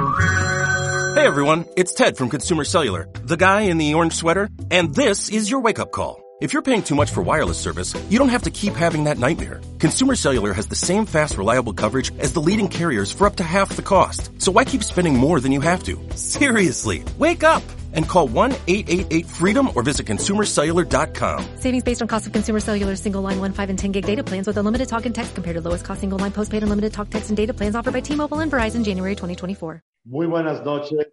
Hey everyone, it's Ted from Consumer Cellular, the guy in the orange sweater, and this is your wake up call. If you're paying too much for wireless service, you don't have to keep having that nightmare. Consumer Cellular has the same fast, reliable coverage as the leading carriers for up to half the cost. So why keep spending more than you have to? Seriously, wake up and call 1-888-FREEDOM or visit consumercellular.com. Savings based on cost of consumer cellular single line 1, 5, and 10 gig data plans with unlimited talk and text compared to lowest cost single line postpaid unlimited talk, text, and data plans offered by T-Mobile and Verizon January 2024. Muy buenas noches.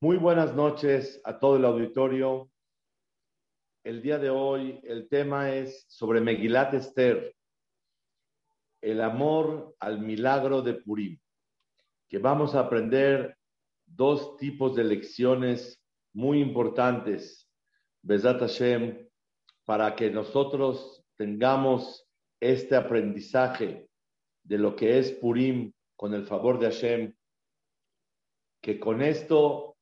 Muy buenas noches a todo el auditorio. El día de hoy el tema es sobre Megilat Esther, el amor al milagro de Purim, que vamos a aprender dos tipos de lecciones muy importantes, Besat Hashem, para que nosotros tengamos este aprendizaje de lo que es Purim con el favor de Hashem, que con esto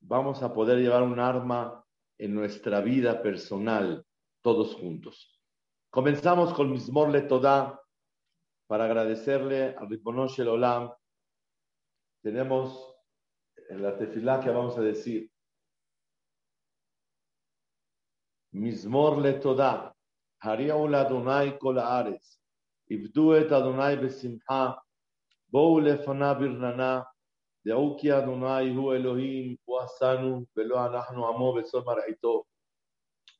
vamos a poder llevar un arma en nuestra vida personal, todos juntos. Comenzamos con Mismor Le Toda para agradecerle a Ribonosh el Olam. Tenemos en la tefilá que vamos a decir, Mismor Le Toda, Hariaul Adonai Kol Ares, Adonai Besimha, Bou Lefana Birnana, דעו כי אדוני הוא אלוהים, הוא עשנו ולא אנחנו עמו בסוד מרעיתו.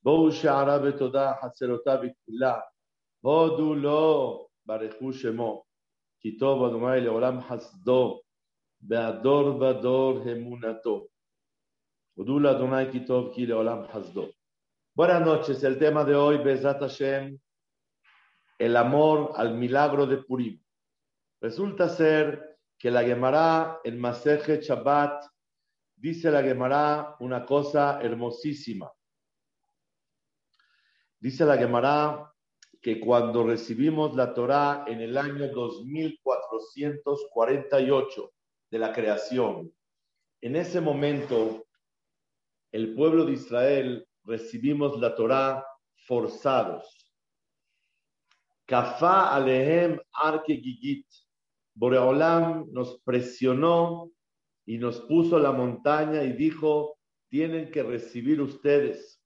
בואו שערה בתודה, חצרותיו בתפילה, הודו לו, ברכו שמו, כי טוב אדוני לעולם חסדו, והדור ודור אמונתו. הודו לאדוני כי טוב כי לעולם חסדו. Buenas noches, el tema de hoy, Bezat Hashem, el amor al milagro de Purim. Resulta ser que la Gemara en Maseje Shabbat dice la Gemara una cosa hermosísima. Dice la Gemara que cuando recibimos la Torá en el año 2448 de la creación, en ese momento el pueblo de Israel recibimos la Torá forzados. Kafá alehem arke gigit. Boreolam nos presionó y nos puso la montaña y dijo, tienen que recibir ustedes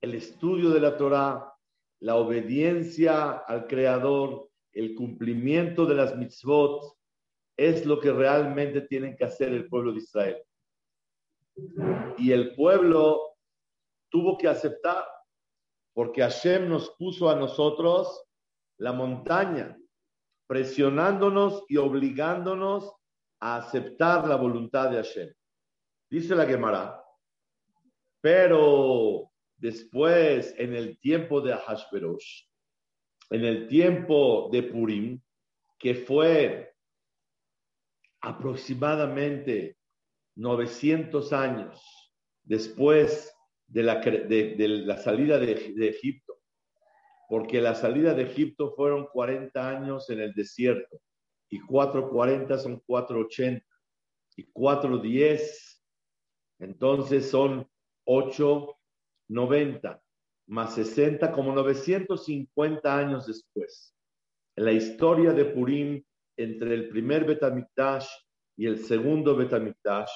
el estudio de la Torah, la obediencia al Creador, el cumplimiento de las mitzvot, es lo que realmente tienen que hacer el pueblo de Israel. Y el pueblo tuvo que aceptar, porque Hashem nos puso a nosotros la montaña, presionándonos y obligándonos a aceptar la voluntad de Hashem. Dice la Gemara, pero después, en el tiempo de Hashverosh, en el tiempo de Purim, que fue aproximadamente 900 años después de la, de, la salida de Egipto, porque la salida de Egipto fueron 40 años en el desierto, y 440 son 480, y 410, entonces son 890, más 60, como 950 años después. En la historia de Purim, entre el primer Betamikdash y el segundo Betamikdash,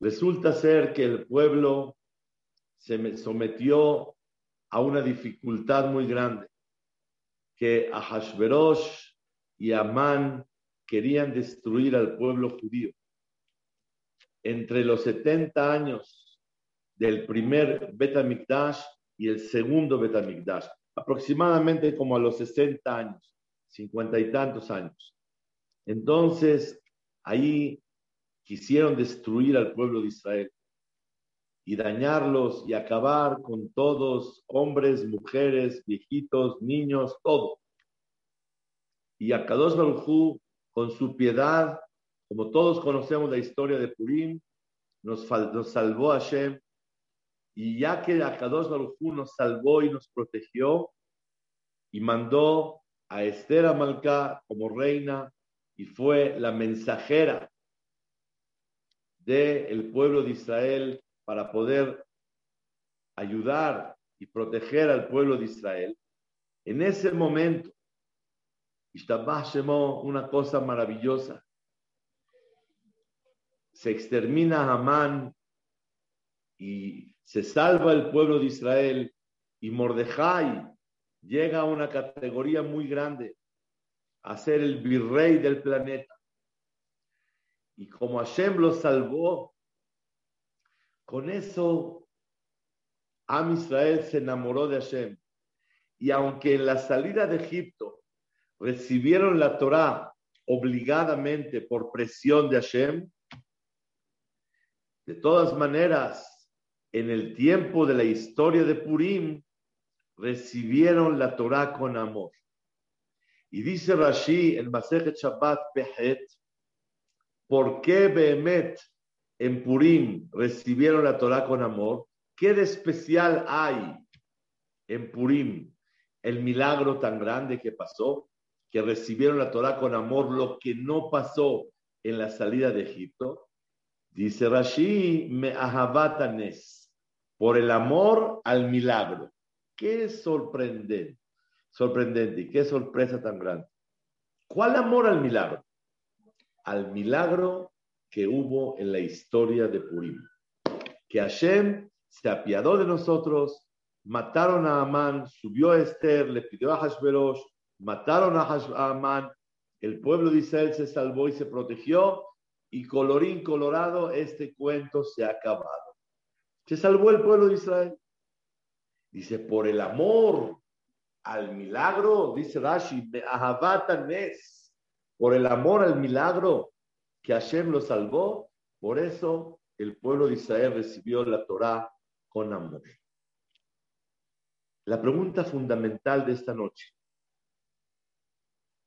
resulta ser que el pueblo se sometió a una dificultad muy grande, que Ahashverosh y Amán querían destruir al pueblo judío. Entre los 70 años del primer Betamikdash y el segundo Betamikdash, aproximadamente como a los 60 años, 50 y tantos años. Entonces, ahí quisieron destruir al pueblo de Israel y dañarlos y acabar con todos, hombres, mujeres, viejitos, niños, todo. Y Akadosh Baruj con su piedad, como todos conocemos la historia de Purim, nos, nos salvó a Hashem. Y ya que Akadosh Baruj nos salvó y nos protegió, y mandó a Esther Amalcá como reina, y fue la mensajera del pueblo de Israel para poder ayudar y proteger al pueblo de Israel, en ese momento una cosa maravillosa. Se extermina Amán y se salva el pueblo de Israel y Mordejai llega a una categoría muy grande, a ser el virrey del planeta. Y como Hashem lo salvó, con eso Am Israel se enamoró de Hashem. Y aunque en la salida de Egipto recibieron la Torá obligadamente por presión de Hashem, de todas maneras, en el tiempo de la historia de Purim, recibieron la Torá con amor. Y dice Rashi en Masechet Shabbat Pehet, ¿por qué Behemet en Purim recibieron la Torá con amor? ¿Qué de especial hay en Purim? El milagro tan grande que pasó, que recibieron la Torá con amor, lo que no pasó en la salida de Egipto. Dice Rashi, me ahabatanes, por el amor al milagro. Qué sorprendente, sorprendente y qué sorpresa tan grande. ¿Cuál amor al milagro? Al milagro que hubo en la historia de Purim. Que Hashem se apiadó de nosotros, mataron a Amán, subió a Esther, le pidió a Hashverosh, mataron a, Amán, el pueblo de Israel se salvó y se protegió, y colorín colorado, este cuento se ha acabado. Se salvó el pueblo de Israel. Dice, por el amor al milagro, dice Rashi, por el amor al milagro que Hashem lo salvó, por eso el pueblo de Israel recibió la Torah con amor. La pregunta fundamental de esta noche,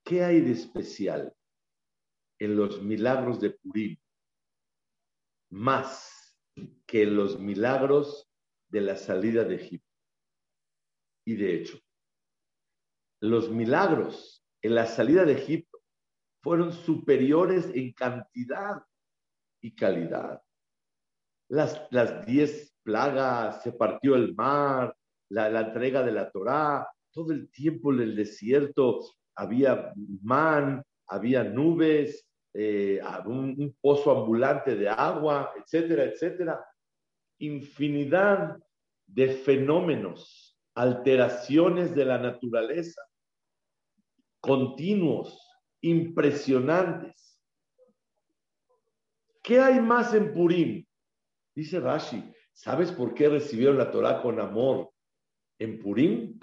¿qué hay de especial en los milagros de Purim más que en los milagros de la salida de Egipto? Y de hecho, los milagros en la salida de Egipto fueron superiores en cantidad y calidad. Las, las diez plagas, se partió el mar, la, entrega de la Torá, todo el tiempo en el desierto había man, había nubes, eh, un pozo ambulante de agua, etcétera, etcétera. Infinidad de fenómenos alteraciones de la naturaleza, continuos, impresionantes. ¿Qué hay más en Purim? Dice Rashi, ¿sabes por qué recibieron la Torah con amor en Purim?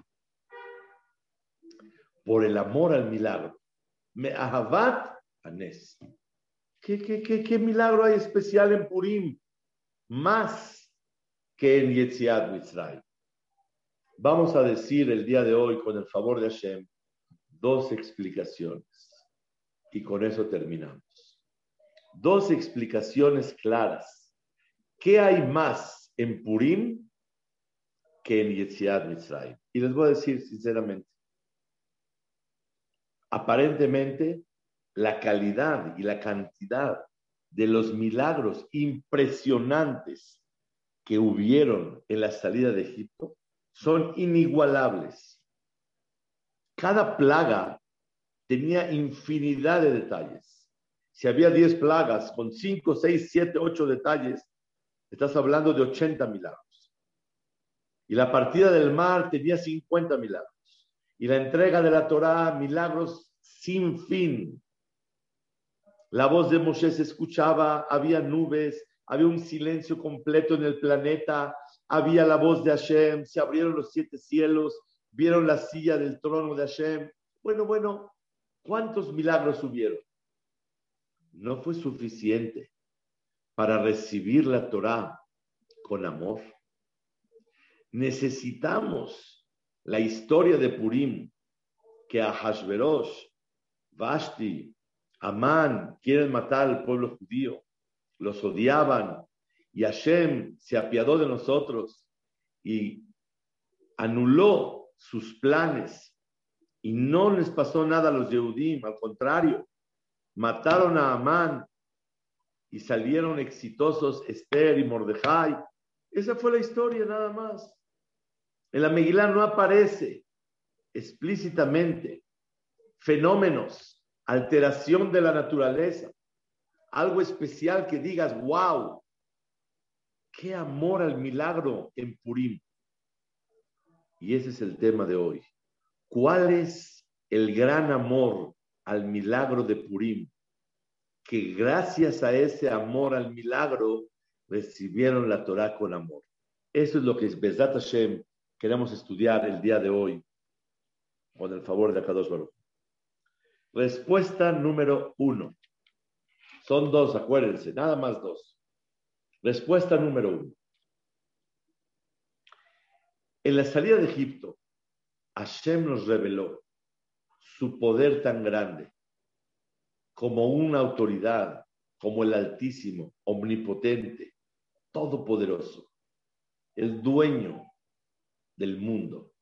Por el amor al milagro. Me ahavat anes. ¿Qué, qué, milagro hay especial en Purim? Más que en Yetziat Mitzrayim. Vamos a decir el día de hoy, con el favor de Hashem, dos explicaciones. Y con eso terminamos. Dos explicaciones claras. ¿Qué hay más en Purim que en Yetziat Mitzrayim? Y les voy a decir sinceramente, aparentemente la calidad y la cantidad de los milagros impresionantes que hubieron en la salida de Egipto son inigualables. Cada plaga tenía infinidad de detalles. Si había 10 plagas con 5, 6, 7, 8 detalles, estás hablando de 80 milagros. Y la partida del mar tenía 50 milagros. Y la entrega de la Torá, milagros sin fin. La voz de Moshe se escuchaba, había nubes, había un silencio completo en el planeta, había la voz de Hashem, se abrieron los siete cielos, vieron la silla del trono de Hashem. Bueno, bueno, ¿cuántos milagros hubieron? No fue suficiente para recibir la Torah con amor. Necesitamos la historia de Purim, que a Hashverosh, Vashti, Amán quieren matar al pueblo judío, los odiaban, y Hashem se apiadó de nosotros y anuló sus planes y no les pasó nada a los Yehudim, al contrario, mataron a Amán y salieron exitosos Esther y Mordejai. Esa fue la historia nada más. En la Megilá no aparece explícitamente fenómenos, alteración de la naturaleza, algo especial que digas, wow, qué amor al milagro en Purim. Y ese es el tema de hoy. ¿Cuál es el gran amor al milagro de Purim? Que gracias a ese amor al milagro recibieron la Torah con amor. Eso es lo que es Hashem queremos estudiar el día de hoy con el favor de Akadosh Baruch. Respuesta número uno. Son dos, acuérdense, nada más dos. Respuesta número uno. En la salida de Egipto, Hashem nos reveló su poder tan grande como una autoridad, como el Altísimo, omnipotente, todopoderoso, el dueño del mundo,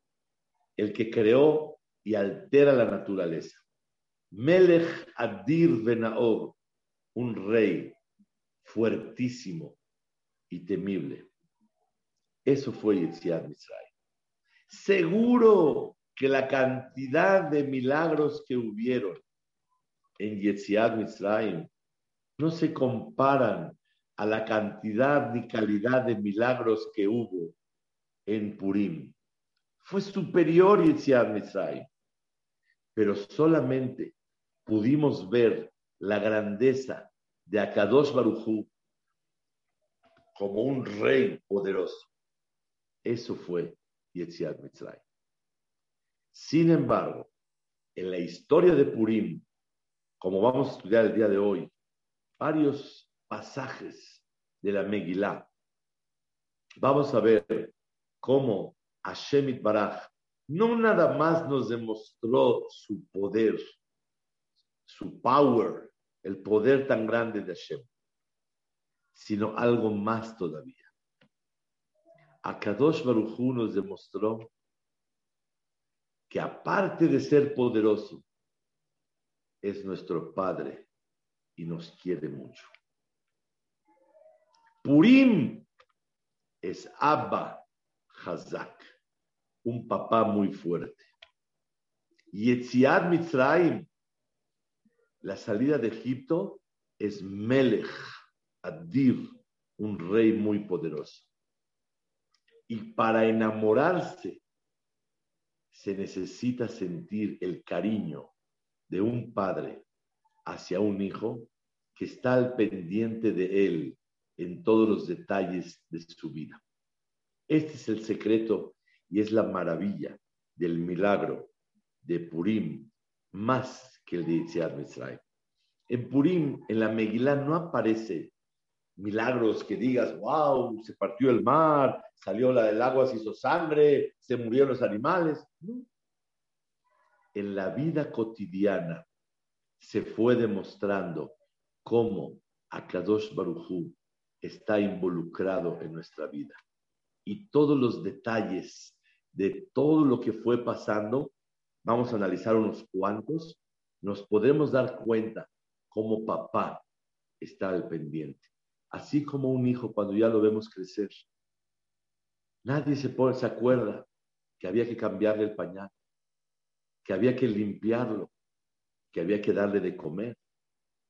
el que creó y altera la naturaleza. Melech Adir Benaor, un rey fuertísimo y temible. Eso fue Yetziat Mitzrayim. Seguro que la cantidad de milagros que hubieron en Yetziat Mitzrayim no se comparan a la cantidad ni calidad de milagros que hubo en Purim. Fue superior Yetziat Mitzrayim. Pero solamente pudimos ver la grandeza de Akadosh Barujú como un rey poderoso. Eso fue Yetziat Mitzrayim. Sin embargo, en la historia de Purim, como vamos a estudiar el día de hoy, varios pasajes de la Megilá, vamos a ver cómo Hashem Baraj no nada más nos demostró su poder, su power, el poder tan grande de Hashem, sino algo más todavía. Akadosh Baruchu nos demostró que aparte de ser poderoso, es nuestro Padre y nos quiere mucho. Purim es Abba Hazak, un papá muy fuerte. Yetziad Mitzrayim, la salida de Egipto, es Melech, Adir, un rey muy poderoso. Y para enamorarse se necesita sentir el cariño de un padre hacia un hijo que está al pendiente de él en todos los detalles de su vida. Este es el secreto y es la maravilla del milagro de Purim, más que el de Yitziat Mitzrayim. En Purim, en la Megilá, no aparece milagros que digas, wow, se partió el mar, salió la del agua, se hizo sangre, se murieron los animales. En la vida cotidiana se fue demostrando cómo Akadosh Barujú está involucrado en nuestra vida y todos los detalles de todo lo que fue pasando, vamos a analizar unos cuantos, nos podemos dar cuenta cómo papá está al pendiente. Así como un hijo cuando ya lo vemos crecer. Nadie se, pone, acuerda que había que cambiarle el pañal, que había que limpiarlo, que había que darle de comer,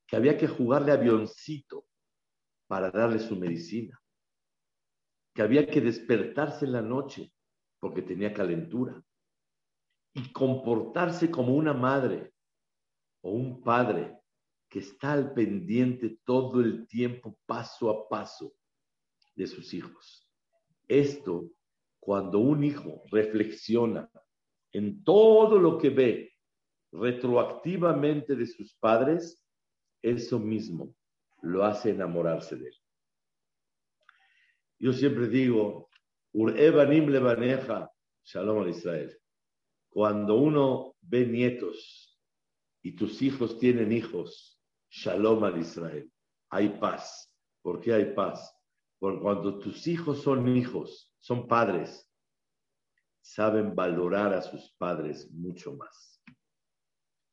que había que jugarle avioncito para darle su medicina que había que despertarse en la noche porque tenía calentura y comportarse como una madre o un padre que está al pendiente todo el tiempo, paso a paso, de sus hijos. Esto, cuando un hijo reflexiona en todo lo que ve retroactivamente de sus padres, eso mismo lo hace enamorarse de él. Yo siempre digo, Urebanim levaneja, Shalom al Israel. Cuando uno ve nietos y tus hijos tienen hijos, Shalom al Israel. Hay paz. ¿Por qué hay paz? Porque cuando tus hijos son hijos, son padres, saben valorar a sus padres mucho más.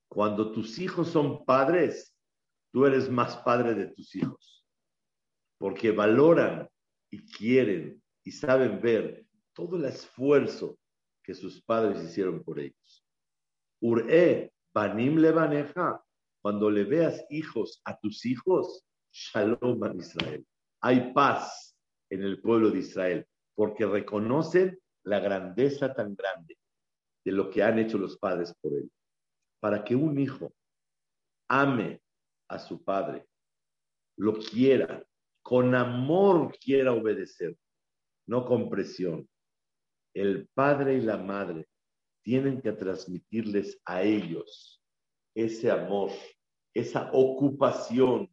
Cuando tus hijos son padres, tú eres más padre de tus hijos, porque valoran y quieren y saben ver todo el esfuerzo que sus padres hicieron por ellos. Ure Banim levaneja, cuando le veas hijos a tus hijos, shalom a Israel. Hay paz en el pueblo de Israel, porque reconocen la grandeza tan grande de lo que han hecho los padres por él. Para que un hijo ame a su padre, lo quiera, con amor quiera obedecer, no con presión. El padre y la madre tienen que transmitirles a ellos ese amor, esa ocupación,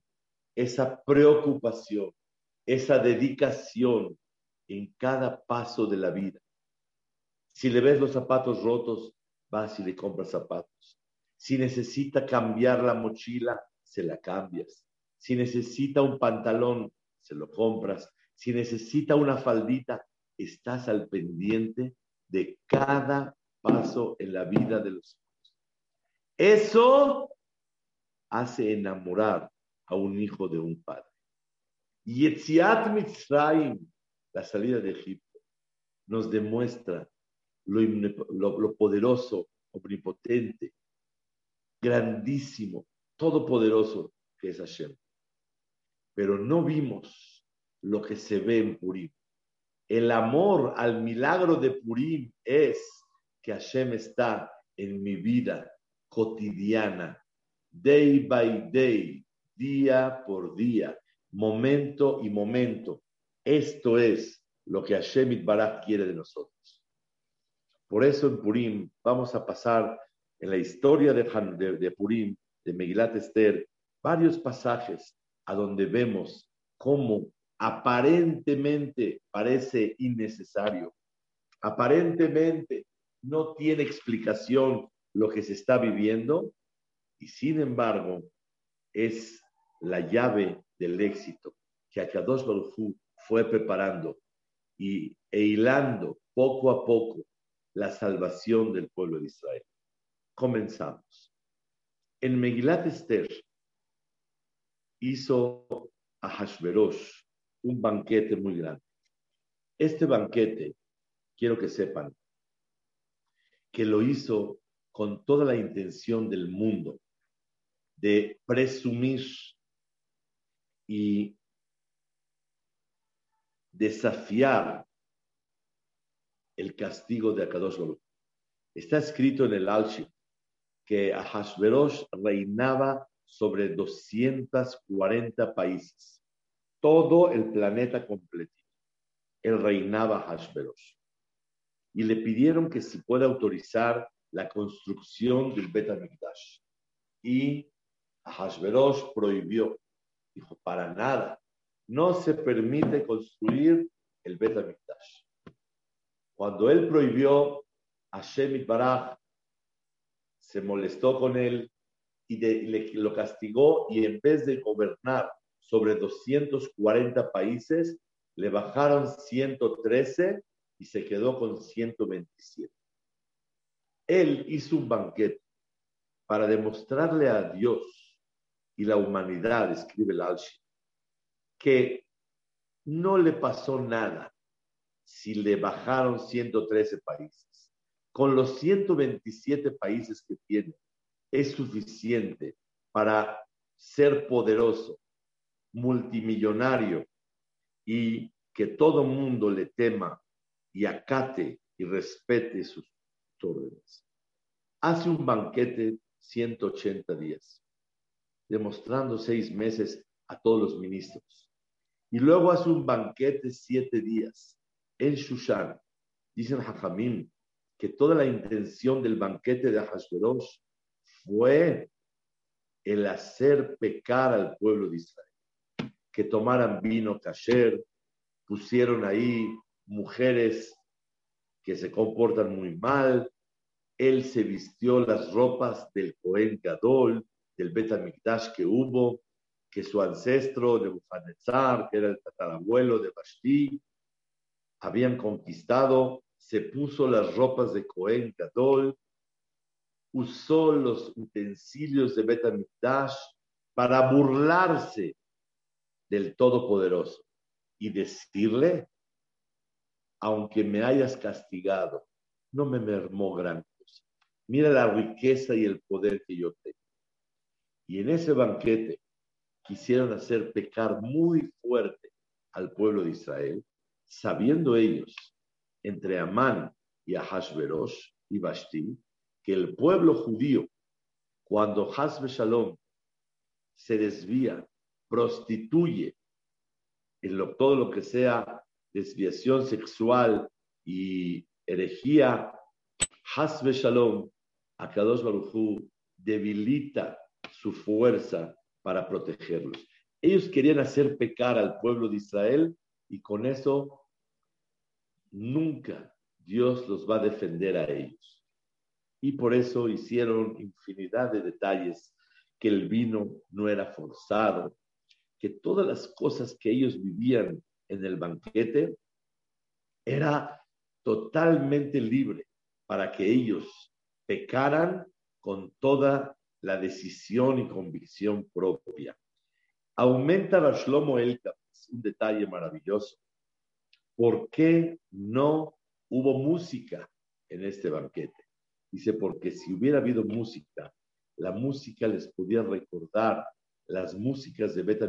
esa preocupación, esa dedicación en cada paso de la vida. Si le ves los zapatos rotos, vas y le compras zapatos. Si necesita cambiar la mochila, se la cambias. Si necesita un pantalón, se lo compras. Si necesita una faldita, estás al pendiente de cada paso en la vida de los hijos. Eso hace enamorar a un hijo de un padre. Yetziat Mitzrayim, la salida de Egipto, nos demuestra lo, lo poderoso, omnipotente, grandísimo, todopoderoso que es Hashem. Pero no vimos lo que se ve en Purim. El amor al milagro de Purim es que Hashem está en mi vida cotidiana, day by day, día por día, momento y momento. Esto es lo que Hashem Barak quiere de nosotros. Por eso en Purim vamos a pasar en la historia de, de, Purim, de Megilat Esther, varios pasajes a donde vemos cómo aparentemente parece innecesario, aparentemente no tiene explicación lo que se está viviendo y sin embargo es la llave del éxito que Akadosh Baruj fue preparando y e hilando poco a poco la salvación del pueblo de Israel. Comenzamos. En Megilat Esther hizo a Hashverosh un banquete muy grande. Este banquete, quiero que sepan, que lo hizo con toda la intención del mundo de presumir y desafiar el castigo de Akadosh Baruch. Está escrito en el Alshi que Ahashverosh reinaba sobre 240 países, todo el planeta completo. Él reinaba Ahashverosh. Y le pidieron que si puede autorizar la construcción del Bet Y Ahashverosh prohibió. Dijo, para nada, no se permite construir el Bet Cuando él prohibió, Hashem Baraj se molestó con él y lo castigó y en vez de gobernar sobre 240 países, le bajaron 113 y se quedó con 127. Él hizo un banquete para demostrarle a Dios y la humanidad, escribe el que no le pasó nada si le bajaron 113 países con los 127 países que tiene, es suficiente para ser poderoso, multimillonario y que todo mundo le tema y acate y respete sus órdenes. Hace un banquete 180 días, demostrando seis meses a todos los ministros. Y luego hace un banquete siete días en Shushan. Dicen Hajamim que toda la intención del banquete de Ahasverosh fue el hacer pecar al pueblo de Israel, que tomaran vino kasher, pusieron ahí mujeres que se comportan muy mal, él se vistió las ropas del Cohen Gadol, del Bet que hubo, que su ancestro de Bufanetzar, que era el tatarabuelo de Bashti, habían conquistado se puso las ropas de Cohen Gadol, usó los utensilios de Betamikdash para burlarse del Todopoderoso y decirle, aunque me hayas castigado, no me mermó gran cosa. mira la riqueza y el poder que yo tengo. Y en ese banquete quisieron hacer pecar muy fuerte al pueblo de Israel, sabiendo ellos, entre Amán y Ahashverosh y Bashti, que el pueblo judío, cuando Hasbe Shalom se desvía, prostituye en todo lo que sea desviación sexual y herejía, Hasbe Shalom, Akadosh Baruchu debilita su fuerza para protegerlos. Ellos querían hacer pecar al pueblo de Israel y con eso nunca Dios los va a defender a ellos. Y por eso hicieron infinidad de detalles, que el vino no era forzado, que todas las cosas que ellos vivían en el banquete era totalmente libre para que ellos pecaran con toda la decisión y convicción propia. Aumenta Bashlomo Elka, un detalle maravilloso. ¿Por qué no hubo música en este banquete? Dice, porque si hubiera habido música, la música les podía recordar las músicas de Bet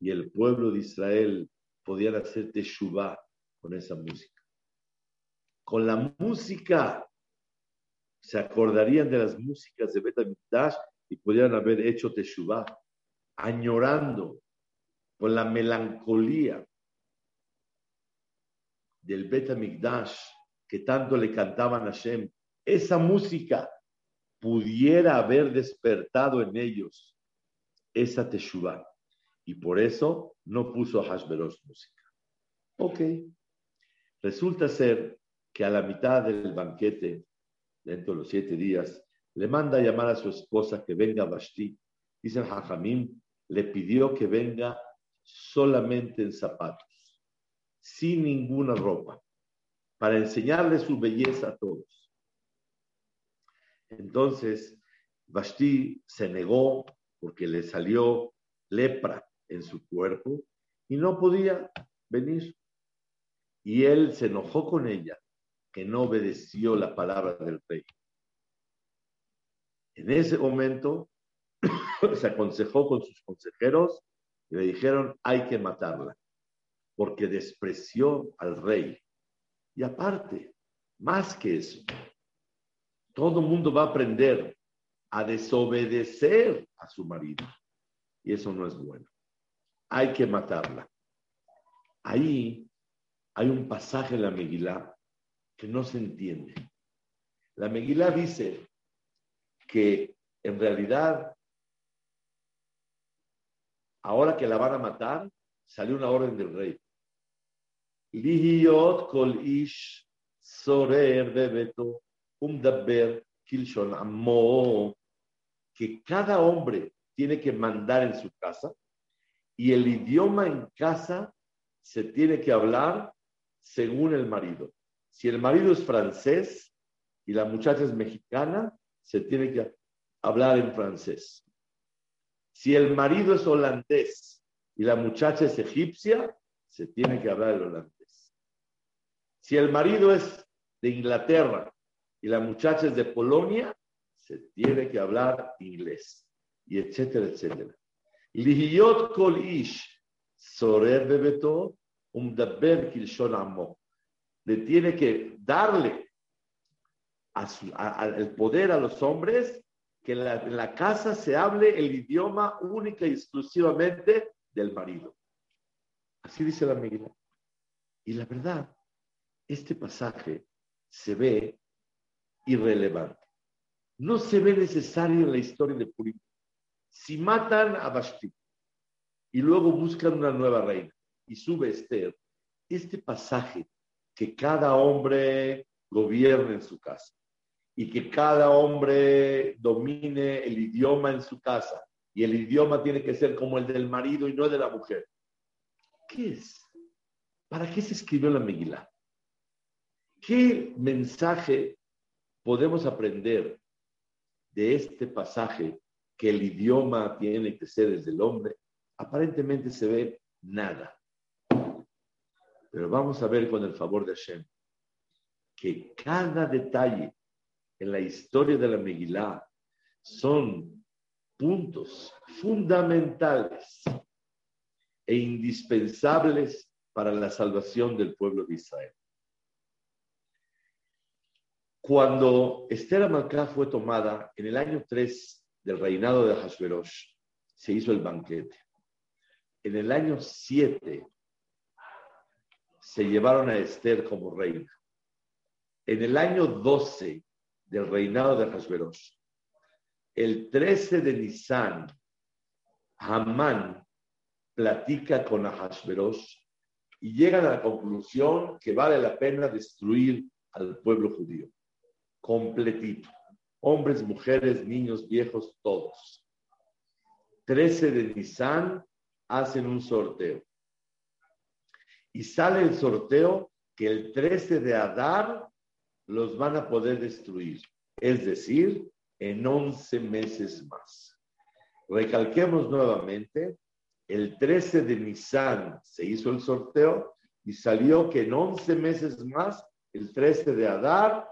y el pueblo de Israel podían hacer teshuvah con esa música. Con la música se acordarían de las músicas de Bet y podían haber hecho teshuvah, añorando con la melancolía del Bet que tanto le cantaban a Hashem. Esa música pudiera haber despertado en ellos esa teshuvah. Y por eso no puso a Hashverosh música. Ok. Resulta ser que a la mitad del banquete, dentro de los siete días, le manda a llamar a su esposa que venga a Bashti. Dice el le pidió que venga solamente en zapatos, sin ninguna ropa, para enseñarle su belleza a todos. Entonces, Basti se negó porque le salió lepra en su cuerpo y no podía venir. Y él se enojó con ella, que no obedeció la palabra del rey. En ese momento se aconsejó con sus consejeros y le dijeron, hay que matarla, porque despreció al rey. Y aparte, más que eso, todo el mundo va a aprender a desobedecer a su marido. Y eso no es bueno. Hay que matarla. Ahí hay un pasaje en la Megilá que no se entiende. La Megilá dice que en realidad, ahora que la van a matar, salió una orden del rey. Lihiot kol ish sorer bebeto umdaber kilshon amo que cada hombre tiene que mandar en su casa y el idioma en casa se tiene que hablar según el marido. Si el marido es francés y la muchacha es mexicana, se tiene que hablar en francés. Si el marido es holandés y la muchacha es egipcia, se tiene que hablar el holandés. Si el marido es de Inglaterra y la muchacha es de Polonia, se tiene que hablar inglés, y etcétera, etcétera. Bebeto. Le tiene que darle el poder a los hombres que en la, casa se hable el idioma única y exclusivamente del marido. Así dice la Megilá. Y la verdad, este pasaje se ve irrelevante no se ve necesario en la historia de Purim. Si matan a Basti y luego buscan una nueva reina y sube Esther, este pasaje que cada hombre gobierne en su casa y que cada hombre domine el idioma en su casa y el idioma tiene que ser como el del marido y no el de la mujer. ¿Qué es? ¿Para qué se escribió la Megilá? ¿Qué mensaje podemos aprender de este pasaje que el idioma tiene que ser desde el hombre, aparentemente se ve nada. Pero vamos a ver con el favor de Hashem que cada detalle en la historia de la Megilá son puntos fundamentales e indispensables para la salvación del pueblo de Israel. Cuando Esther Amalcá fue tomada en el año 3 del reinado de Hashverosh, se hizo el banquete. En el año 7 se llevaron a Esther como reina. En el año 12 del reinado de Hashverosh, el 13 de Nisan, Hamán platica con Ahashverosh y llegan a la conclusión que vale la pena destruir al pueblo judío, completito, hombres, mujeres, niños, viejos, todos. 13 de Nisan hacen un sorteo. Y sale el sorteo que el 13 de Adar los van a poder destruir, es decir, en 11 meses más. Recalquemos nuevamente, el 13 de Nisan se hizo el sorteo y salió que en 11 meses más, el 13 de Adar,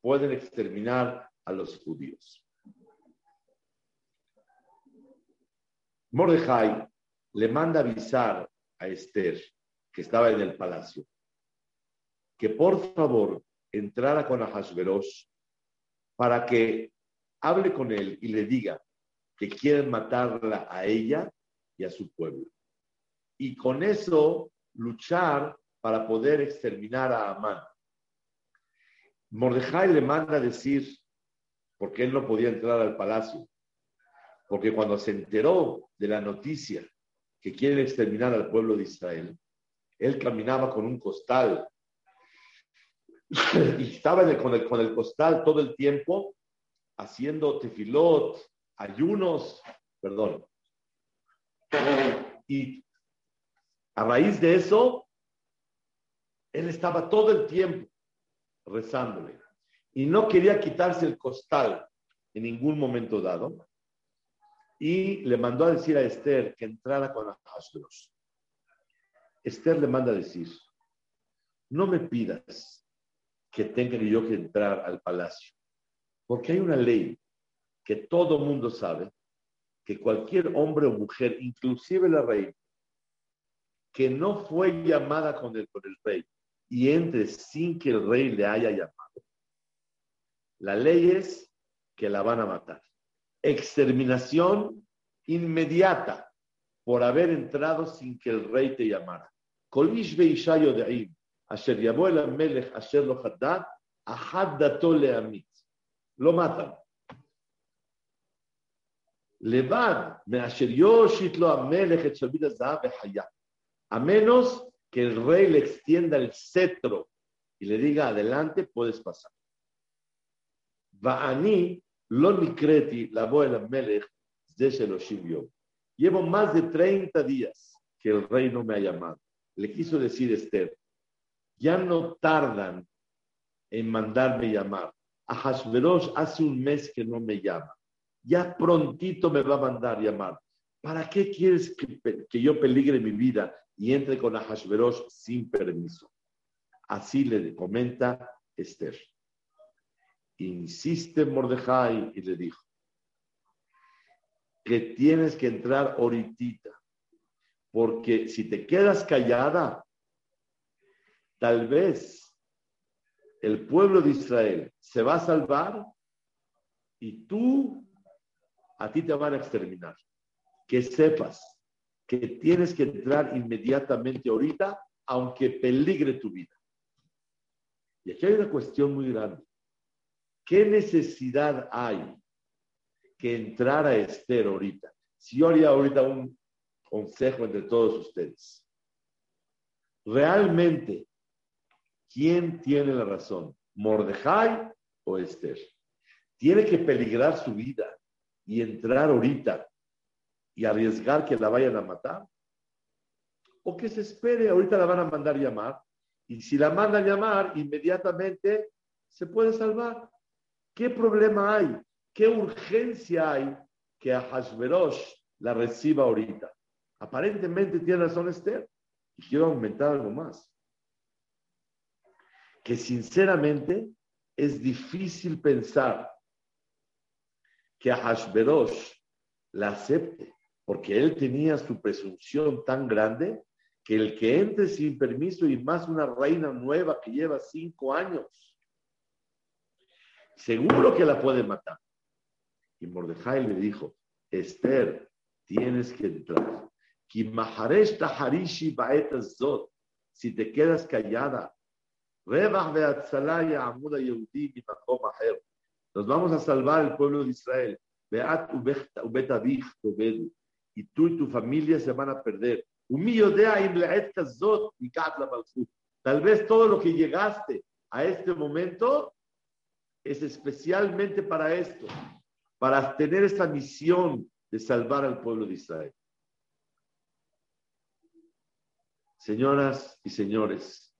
pueden exterminar a los judíos. Mordejai le manda avisar a Esther, que estaba en el palacio, que por favor entrara con Ahasverosh para que hable con él y le diga que quieren matarla a ella y a su pueblo. Y con eso luchar para poder exterminar a Amán. Mordejai le manda decir, porque él no podía entrar al palacio, porque cuando se enteró de la noticia que quieren exterminar al pueblo de Israel, él caminaba con un costal y estaba con, el, costal todo el tiempo haciendo tefilot, ayunos, perdón. Y a raíz de eso, él estaba todo el tiempo rezándole y no quería quitarse el costal en ningún momento dado. Y le mandó a decir a Esther que entrara con Ahasuerus. Esther le manda decir, no me pidas que tenga yo que entrar al palacio, porque hay una ley que todo mundo sabe, que cualquier hombre o mujer, inclusive la reina, que no fue llamada con el, por el rey y entre sin que el rey le haya llamado, la ley es que la van a matar. Exterminación inmediata por haber entrado sin que el rey te llamara. El lo haddad, amelech A menos que el rey le extienda el cetro y le diga adelante, puedes pasar. Va'ani lo nikreti la boela melech de Sheloshim Llevo más de 30 días que el rey no me ha llamado. Le quiso decir Esther, ya no tardan en mandarme llamar. A Hashverosh hace un mes que no me llama. Ya prontito me va a mandar llamar. ¿Para qué quieres que, yo peligre mi vida y entre con Ahashverosh sin permiso? Así le comenta Esther. Insiste Mordejai y le dijo que tienes que entrar ahorita, porque si te quedas callada, tal vez el pueblo de Israel se va a salvar y tú, a ti te van a exterminar. Que sepas que tienes que entrar inmediatamente ahorita, aunque peligre tu vida. Y aquí hay una cuestión muy grande. ¿Qué necesidad hay que entrar a Esther ahorita? Si yo haría ahorita un consejo entre todos ustedes. Realmente, ¿quién tiene la razón? ¿Mordejai o Esther? Tiene que peligrar su vida y entrar ahorita y arriesgar que la vayan a matar. O que se espere, ahorita la van a mandar llamar. Y si la mandan llamar, inmediatamente se puede salvar. ¿Qué problema hay? ¿Qué urgencia hay que a Hashverosh la reciba ahorita? Aparentemente tiene razón Esther. Y quiero aumentar algo más. Que sinceramente es difícil pensar que a Hashverosh la acepte, porque él tenía su presunción tan grande que el que entre sin permiso y más una reina nueva que lleva cinco años, seguro que la puede matar. Y Mordejai le dijo, Esther, tienes que entrar. Si te quedas callada, nos vamos a salvar el pueblo de Israel. Y tú y tu familia se van a perder. Tal vez todo lo que llegaste a este momento es especialmente para esto, para tener esta misión de salvar al pueblo de Israel. Señoras y señores,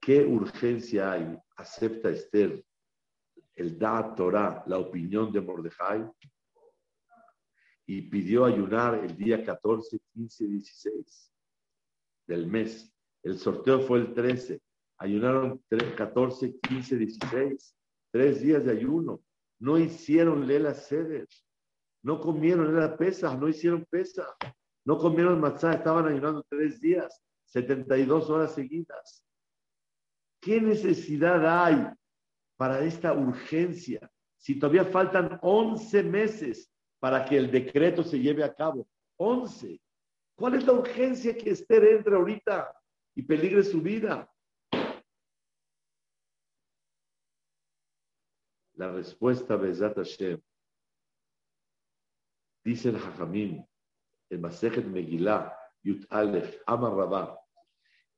¿qué urgencia hay? Acepta Esther el Da Torah, la opinión de Mordejai, y pidió ayunar el día 14, 15, 16 del mes. El sorteo fue el 13. Ayunaron 14, 15, 16. Tres días de ayuno. No hicieron lela seder. No comieron lela pesa. No hicieron pesa. No comieron matzá. Estaban ayunando tres días. 72 horas seguidas. ¿Qué necesidad hay para esta urgencia? Si todavía faltan 11 meses para que el decreto se lleve a cabo. Once. ¿Cuál es la urgencia que Esther entre ahorita y peligre su vida? La respuesta, Bezat Hashem, dice el Hajamim, el Masejet Megillah, Yut Aleph, Amar Rabá,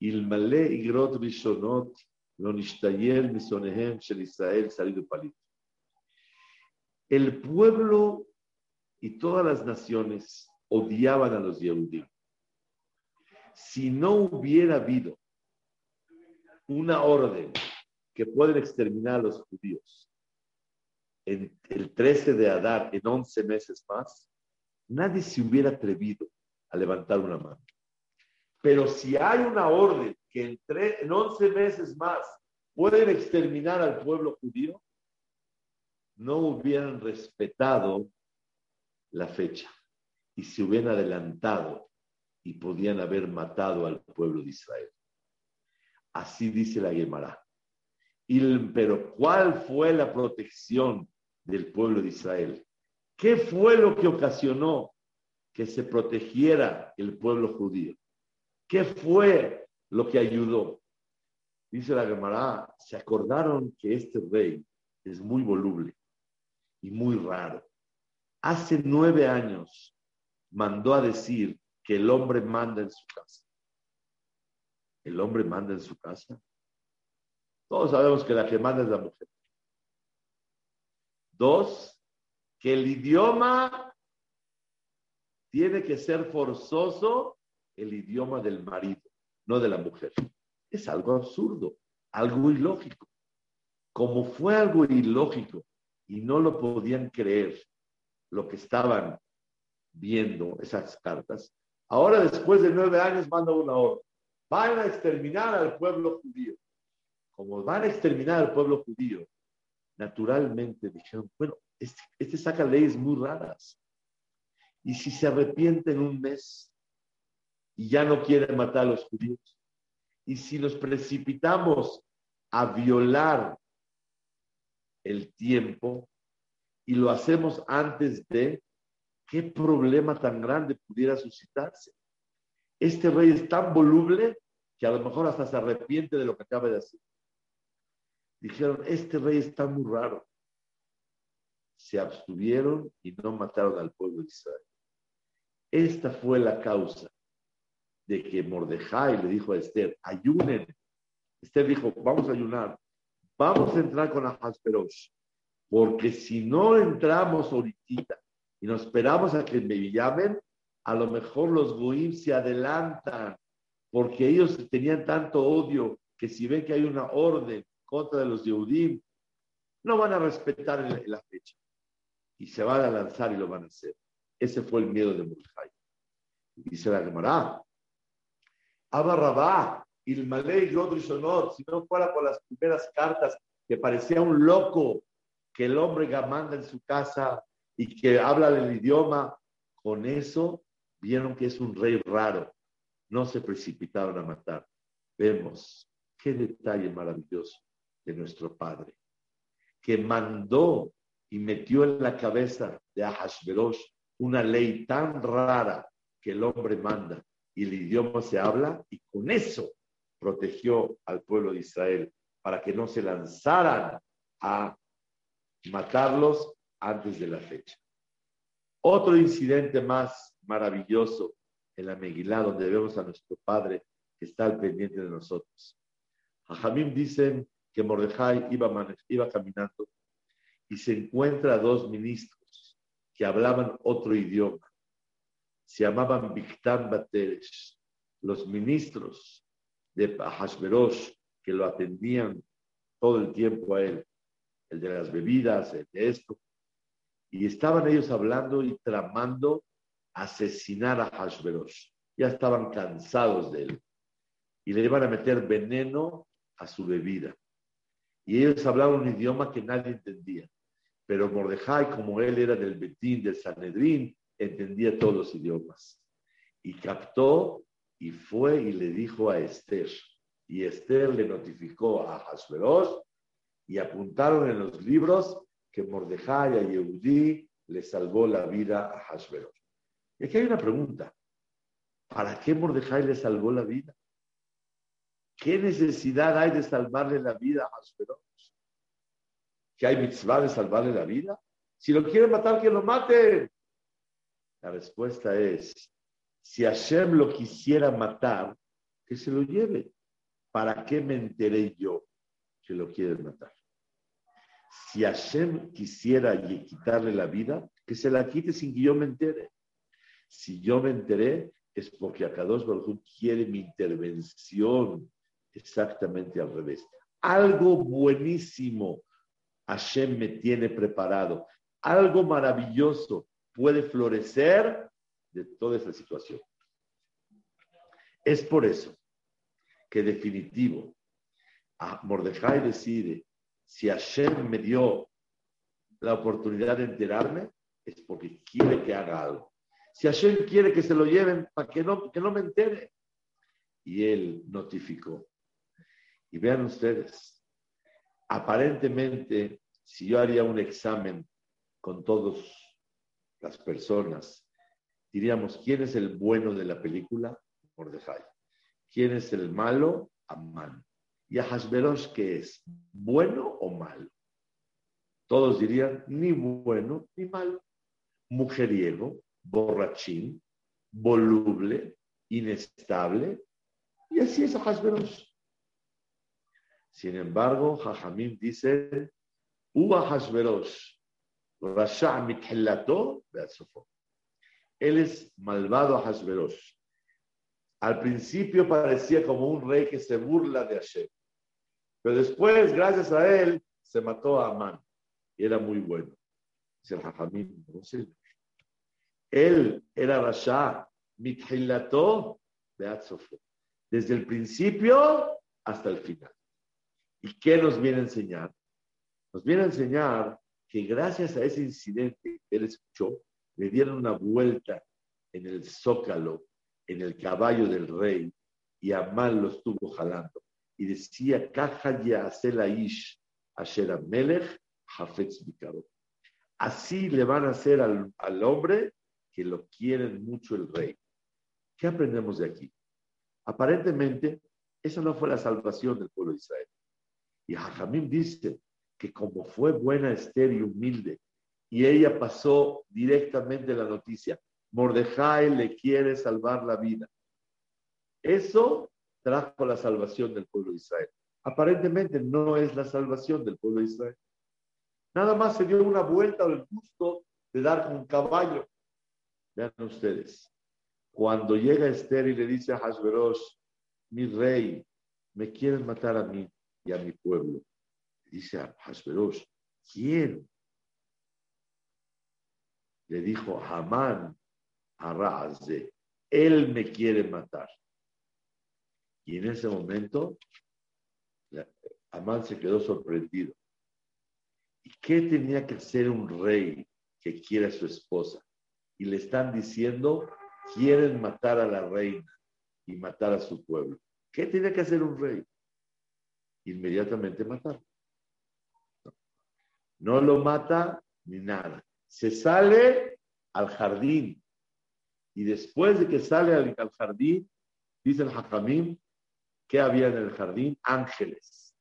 Ilmale Igrot Rishonot, misonehem shel Israel salido palit. El pueblo y todas las naciones odiaban a los Yehudim. Si no hubiera habido una orden que pueden exterminar a los judíos en el 13 de Adar, en 11 meses más, nadie se hubiera atrevido a levantar una mano. Pero si hay una orden que en, en 11 meses más pueden exterminar al pueblo judío, no hubieran respetado la fecha y se hubieran adelantado y podían haber matado al pueblo de Israel. Así dice la Gemara. Pero ¿cuál fue la protección del pueblo de Israel? ¿Qué fue lo que ocasionó que se protegiera el pueblo judío? ¿Qué fue lo que ayudó? Dice la Gemara, se acordaron que este rey es muy voluble y muy raro hace nueve años mandó a decir que el hombre manda en su casa. ¿El hombre manda en su casa? Todos sabemos que la que manda es la mujer. Dos, que el idioma tiene que ser forzoso el idioma del marido, no de la mujer. Es algo absurdo, algo ilógico. Como fue algo ilógico y no lo podían creer lo que estaban viendo esas cartas. Ahora, después de nueve años, manda una orden. Van a exterminar al pueblo judío. Como van a exterminar al pueblo judío, naturalmente dijeron, bueno, este, este saca leyes muy raras. Y si se arrepiente en un mes y ya no quiere matar a los judíos, y si nos precipitamos a violar el tiempo, y lo hacemos antes de, ¿qué problema tan grande pudiera suscitarse? Este rey es tan voluble que a lo mejor hasta se arrepiente de lo que acaba de hacer. Dijeron, este rey está muy raro. Se abstuvieron y no mataron al pueblo de Israel. Esta fue la causa de que Mordejai le dijo a Esther, ayunen. Esther dijo, vamos a ayunar, vamos a entrar con Ahasperosh. Porque si no entramos ahorita y nos esperamos a que me llamen, a lo mejor los goim se adelantan, porque ellos tenían tanto odio que si ven que hay una orden contra de los Yehudim, no van a respetar la fecha. Y se van a lanzar y lo van a hacer. Ese fue el miedo de Mordejai. Dice la Gemara, Abarrabá, Ilmalei Rodrishonot, si no fuera por las primeras cartas que parecía un loco que el hombre que en su casa y que habla del idioma, con eso vieron que es un rey raro. No se precipitaron a matar. Vemos qué detalle maravilloso de nuestro Padre, que mandó y metió en la cabeza de Ahashverosh una ley tan rara que el hombre manda y el idioma se habla y con eso protegió al pueblo de Israel para que no se lanzaran a matarlos antes de la fecha. Otro incidente más maravilloso en la Megilá, donde vemos a nuestro Padre que está al pendiente de nosotros. A Jamim dicen que Mordejai iba caminando y se encuentra dos ministros que hablaban otro idioma. Se llamaban Biktam Bateres. Los ministros de Hashverosh que lo atendían todo el tiempo a él, el de las bebidas, el de esto. Y estaban ellos hablando y tramando asesinar a Hashverosh. Ya estaban cansados de él. Y le iban a meter veneno a su bebida. Y ellos hablaban un idioma que nadie entendía. Pero Mordejai, como él era del Betín, del Sanedrín, entendía todos los idiomas. Y captó y fue y le dijo a Esther. Y Esther le notificó a Hashverosh y apuntaron en los libros que Mordejai a Yehudí le salvó la vida a Hashverosh. Y aquí hay una pregunta. ¿Para qué Mordejai le salvó la vida? ¿Qué necesidad hay de salvarle la vida a Hashverosh? ¿Que hay mitzvah de salvarle la vida? Si lo quieren matar, que lo maten. La respuesta es, si Hashem lo quisiera matar, que se lo lleve. ¿Para qué me enteré yo que lo quieren matar? Si Hashem quisiera quitarle la vida, que se la quite sin que yo me entere. Si yo me enteré, es porque Akadosh Baruj quiere mi intervención exactamente al revés. Algo buenísimo Hashem me tiene preparado. Algo maravilloso puede florecer de toda esta situación. Es por eso que definitivo, Mordejai decide, si Hashem me dio la oportunidad de enterarme, es porque quiere que haga algo. Si Hashem quiere que se lo lleven, para que no, que no me entere. Y él notificó. Y vean ustedes, aparentemente, si yo haría un examen con todas las personas, diríamos, ¿quién es el bueno de la película? Mordejai. ¿Quién es el malo? Amán. ¿Y a Hashverosh qué es? ¿Bueno o malo? Todos dirían, ni bueno ni malo. Mujeriego, borrachín, voluble, inestable. Y así es Hashverosh. Sin embargo, Jajamim dice, Uba Hashverosh, Rasha mithillato, Él es malvado Hashverosh. Al principio parecía como un rey que se burla de Hashem. Pero después, gracias a él, se mató a Amán. Y era muy bueno. Dice el sé. Él era Rasha, mithillato, Desde el principio hasta el final. ¿Y qué nos viene a enseñar? Nos viene a enseñar que gracias a ese incidente que él escuchó, le dieron una vuelta en el zócalo, en el caballo del rey, y Amán lo estuvo jalando. Y decía, Caja ya ish asher melech Así le van a hacer al, al hombre que lo quieren mucho el rey. ¿Qué aprendemos de aquí? Aparentemente, esa no fue la salvación del pueblo de Israel. Y Jajamim dice que como fue buena Esther y humilde, y ella pasó directamente la noticia, Mordejai le quiere salvar la vida. Eso trajo la salvación del pueblo de Israel. Aparentemente no es la salvación del pueblo de Israel. Nada más se dio una vuelta al gusto de dar un caballo. Vean ustedes, cuando llega Esther y le dice a Hashverosh, mi rey, me quieren matar a mí y a mi pueblo. Dice a Hashverosh, ¿quién? Le dijo Hamán a Raazé, él me quiere matar. Y en ese momento, Amán se quedó sorprendido. ¿Y qué tenía que hacer un rey que quiere a su esposa? Y le están diciendo, quieren matar a la reina y matar a su pueblo. ¿Qué tenía que hacer un rey? Inmediatamente matar. No lo mata ni nada. Se sale al jardín. Y después de que sale al, jardín, dice el Hajamim, que había en el jardín? Ángeles.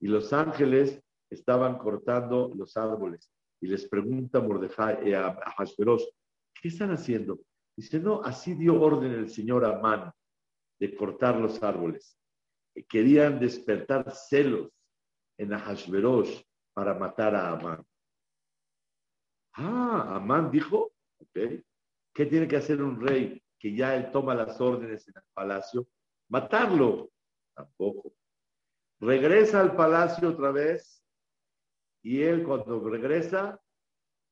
Y los ángeles estaban cortando los árboles. Y les pregunta Mordejai eh, a, a ¿qué están haciendo? Dice, no, así dio orden el señor Amán de cortar los árboles. Querían despertar celos en Ahashverosh para matar a Amán. Ah, Amán dijo, ¿qué tiene que hacer un rey que ya él toma las órdenes en el palacio? Matarlo. Tampoco. Regresa al palacio otra vez y él cuando regresa,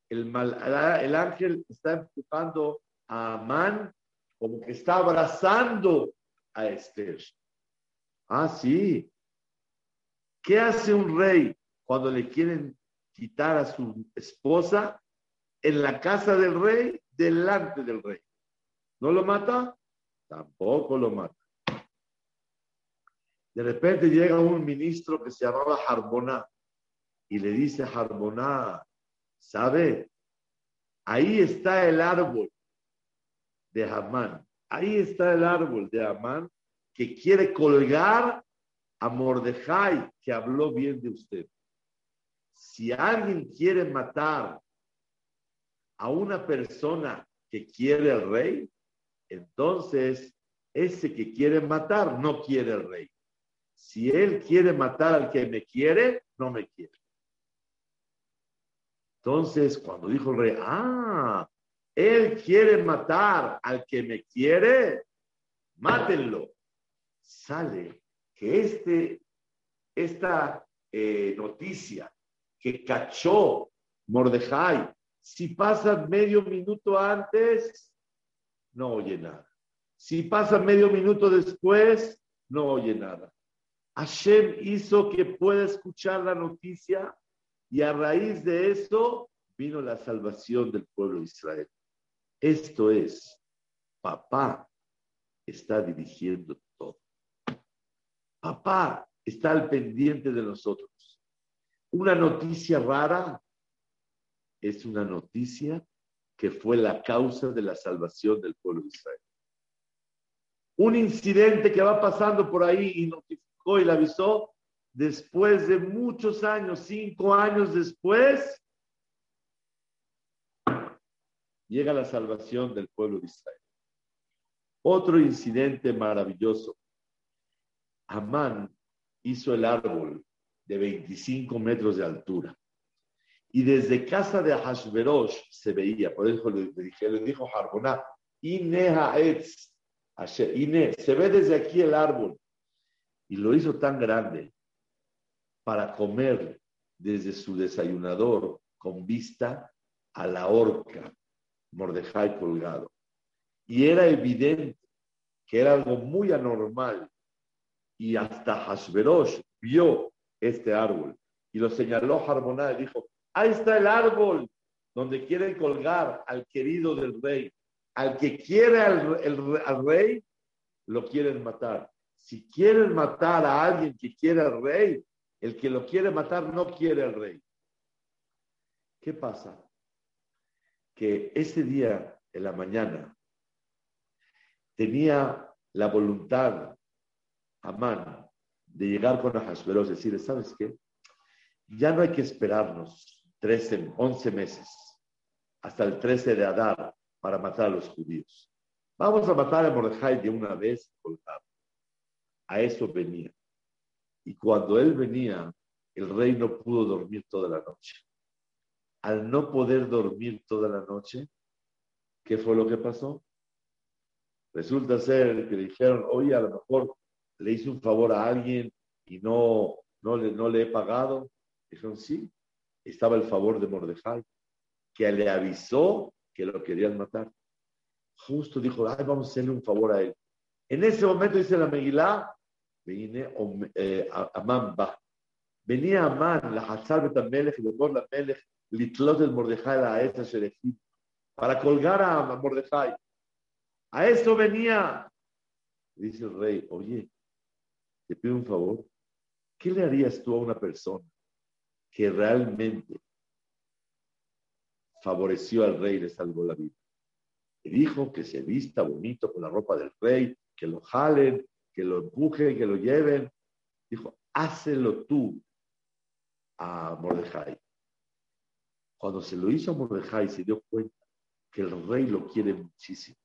el, el ángel está empujando a Amán como que está abrazando a Esther. Ah, sí. ¿Qué hace un rey cuando le quieren quitar a su esposa en la casa del rey, delante del rey? ¿No lo mata? Tampoco lo mata. De repente llega un ministro que se llamaba Harboná y le dice a Harboná, ¿sabe? Ahí está el árbol de Hamán. Ahí está el árbol de Amán que quiere colgar a Mordejai, que habló bien de usted. Si alguien quiere matar a una persona que quiere al rey, entonces ese que quiere matar no quiere al rey. Si él quiere matar al que me quiere, no me quiere. Entonces, cuando dijo el rey, ah, él quiere matar al que me quiere, mátenlo. Sale que este, esta eh, noticia que cachó Mordejai, si pasa medio minuto antes, no oye nada. Si pasa medio minuto después, no oye nada. Hashem hizo que pueda escuchar la noticia y a raíz de eso vino la salvación del pueblo de Israel. Esto es, papá está dirigiendo. Papá está al pendiente de nosotros. Una noticia rara es una noticia que fue la causa de la salvación del pueblo de Israel. Un incidente que va pasando por ahí y notificó y le avisó, después de muchos años, cinco años después, llega la salvación del pueblo de Israel. Otro incidente maravilloso. Amán hizo el árbol de 25 metros de altura. Y desde casa de Hashverosh se veía, por eso le, dije, le dijo Harboná, Ine Ine, se ve desde aquí el árbol. Y lo hizo tan grande para comer desde su desayunador con vista a la horca Mordejai colgado. Y era evidente que era algo muy anormal. Y hasta Hashverosh vio este árbol y lo señaló Harmoná y dijo, ahí está el árbol donde quieren colgar al querido del rey. Al que quiere al, rey, lo quieren matar. Si quieren matar a alguien que quiere al rey, el que lo quiere matar no quiere al rey. ¿Qué pasa? que ese día, en la mañana, tenía la voluntad, Amán, de llegar con Ahasveros y decirle, ¿sabes qué? Ya no hay que esperarnos 13, 11 meses hasta el 13 de Adar para matar a los judíos. Vamos a matar a Mordejai de una vez colgado. A eso venía. Y cuando él venía, el rey no pudo dormir toda la noche al no poder dormir toda la noche, ¿qué fue lo que pasó? Resulta ser que dijeron, oye, a lo mejor le hice un favor a alguien y no, no, le, no le he pagado. Dijeron, sí, estaba el favor de Mordejai, que le avisó que lo querían matar. Justo dijo, ay, vamos a hacerle un favor a él. En ese momento dice la Megilá Vine eh, Amán va. Venía Amán, la Hazar Betamelech, y la Melech, Litlot el Mordejai, la esa Sherefim, para colgar a Mordejai. A eso venía. Dice el rey, oye, te pido un favor. ¿Qué le harías tú a una persona que realmente favoreció al rey y le salvó la vida? Y dijo que se vista bonito con la ropa del rey, que lo jalen, que lo empujen, que lo lleven. Dijo, hácelo tú a Mordejai. Cuando se lo hizo a Mordejai, se dio cuenta que el rey lo quiere muchísimo.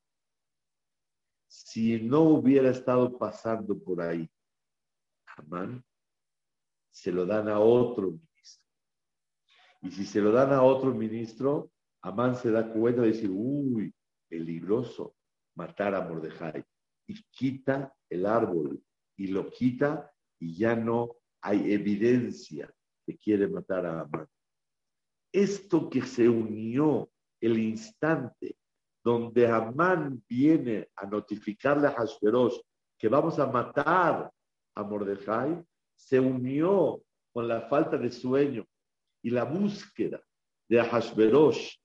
Si no hubiera estado pasando por ahí, Amán, se lo dan a otro ministro. Y si se lo dan a otro ministro, Amán se da cuenta de decir, uy, peligroso matar a Mordejai. Y quita el árbol y lo quita y ya no hay evidencia que quiere matar a Amán. Esto que se unió el instante donde Amán viene a notificarle a Hashverosh que vamos a matar a Mordejai, se unió con la falta de sueño y la búsqueda de Hashverosh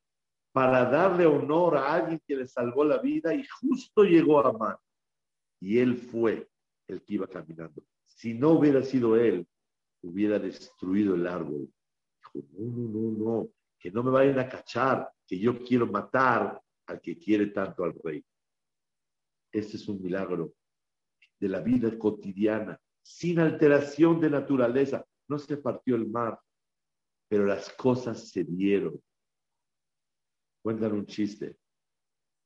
para darle honor a alguien que le salvó la vida y justo llegó a Amán. Y él fue el que iba caminando. Si no hubiera sido él, hubiera destruido el árbol. Dijo, no, no, no, no, que no me vayan a cachar, que yo quiero matar al que quiere tanto al rey. Este es un milagro de la vida cotidiana, sin alteración de naturaleza. No se partió el mar, pero las cosas se dieron. Cuentan un chiste,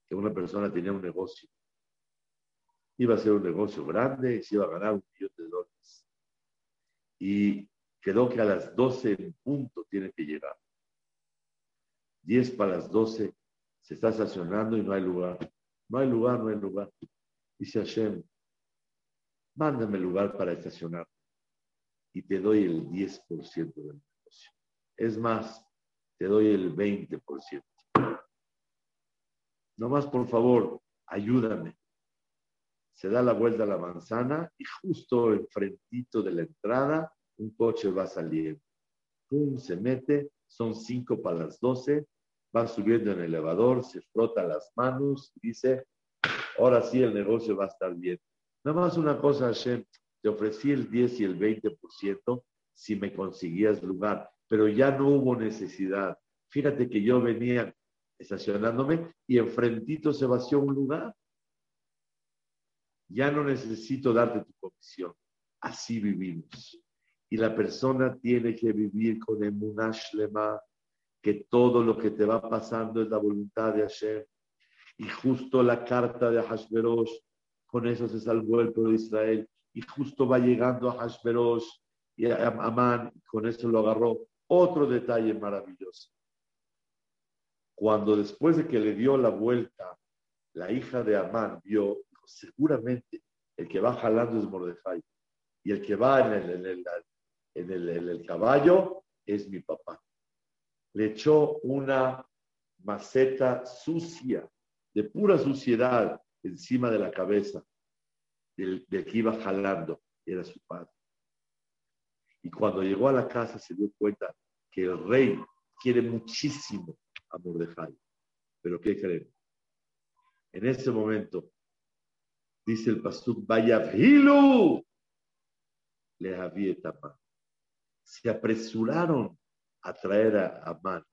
que una persona tenía un negocio. Iba a ser un negocio grande y se iba a ganar un millón de dólares. Y quedó que a las 12 en punto tiene que llegar. 10 para las 12 se está estacionando y no hay lugar. No hay lugar, no hay lugar. Dice Hashem, mándame lugar para estacionar y te doy el 10% del negocio. Es más, te doy el 20%. Nomás, por favor, ayúdame. Se da la vuelta a la manzana y justo enfrentito de la entrada un coche va saliendo. Pum, se mete, son cinco para las doce, va subiendo en el elevador, se frota las manos y dice, ahora sí el negocio va a estar bien. Nada más una cosa, Hashem, te ofrecí el 10 y el 20% si me conseguías lugar, pero ya no hubo necesidad. Fíjate que yo venía estacionándome y enfrentito se vació un lugar. Ya no necesito darte tu comisión. Así vivimos. Y la persona tiene que vivir con el munashlema, que todo lo que te va pasando es la voluntad de Hashem. Y justo la carta de Hashverosh, con eso se salvó el pueblo de Israel. Y justo va llegando a Hashverosh y a Amán, con eso lo agarró. Otro detalle maravilloso. Cuando después de que le dio la vuelta, la hija de Amán vio, seguramente el que va jalando es Mordejai. Y el que va en el, en el caballo es mi papá le echó una maceta sucia, de pura suciedad, encima de la cabeza del, que iba jalando, era su padre. Y cuando llegó a la casa se dio cuenta que el rey quiere muchísimo a Mordejai. Pero ¿qué creen? En ese momento, dice el pastor, vaya le había Se apresuraron a traer a Amán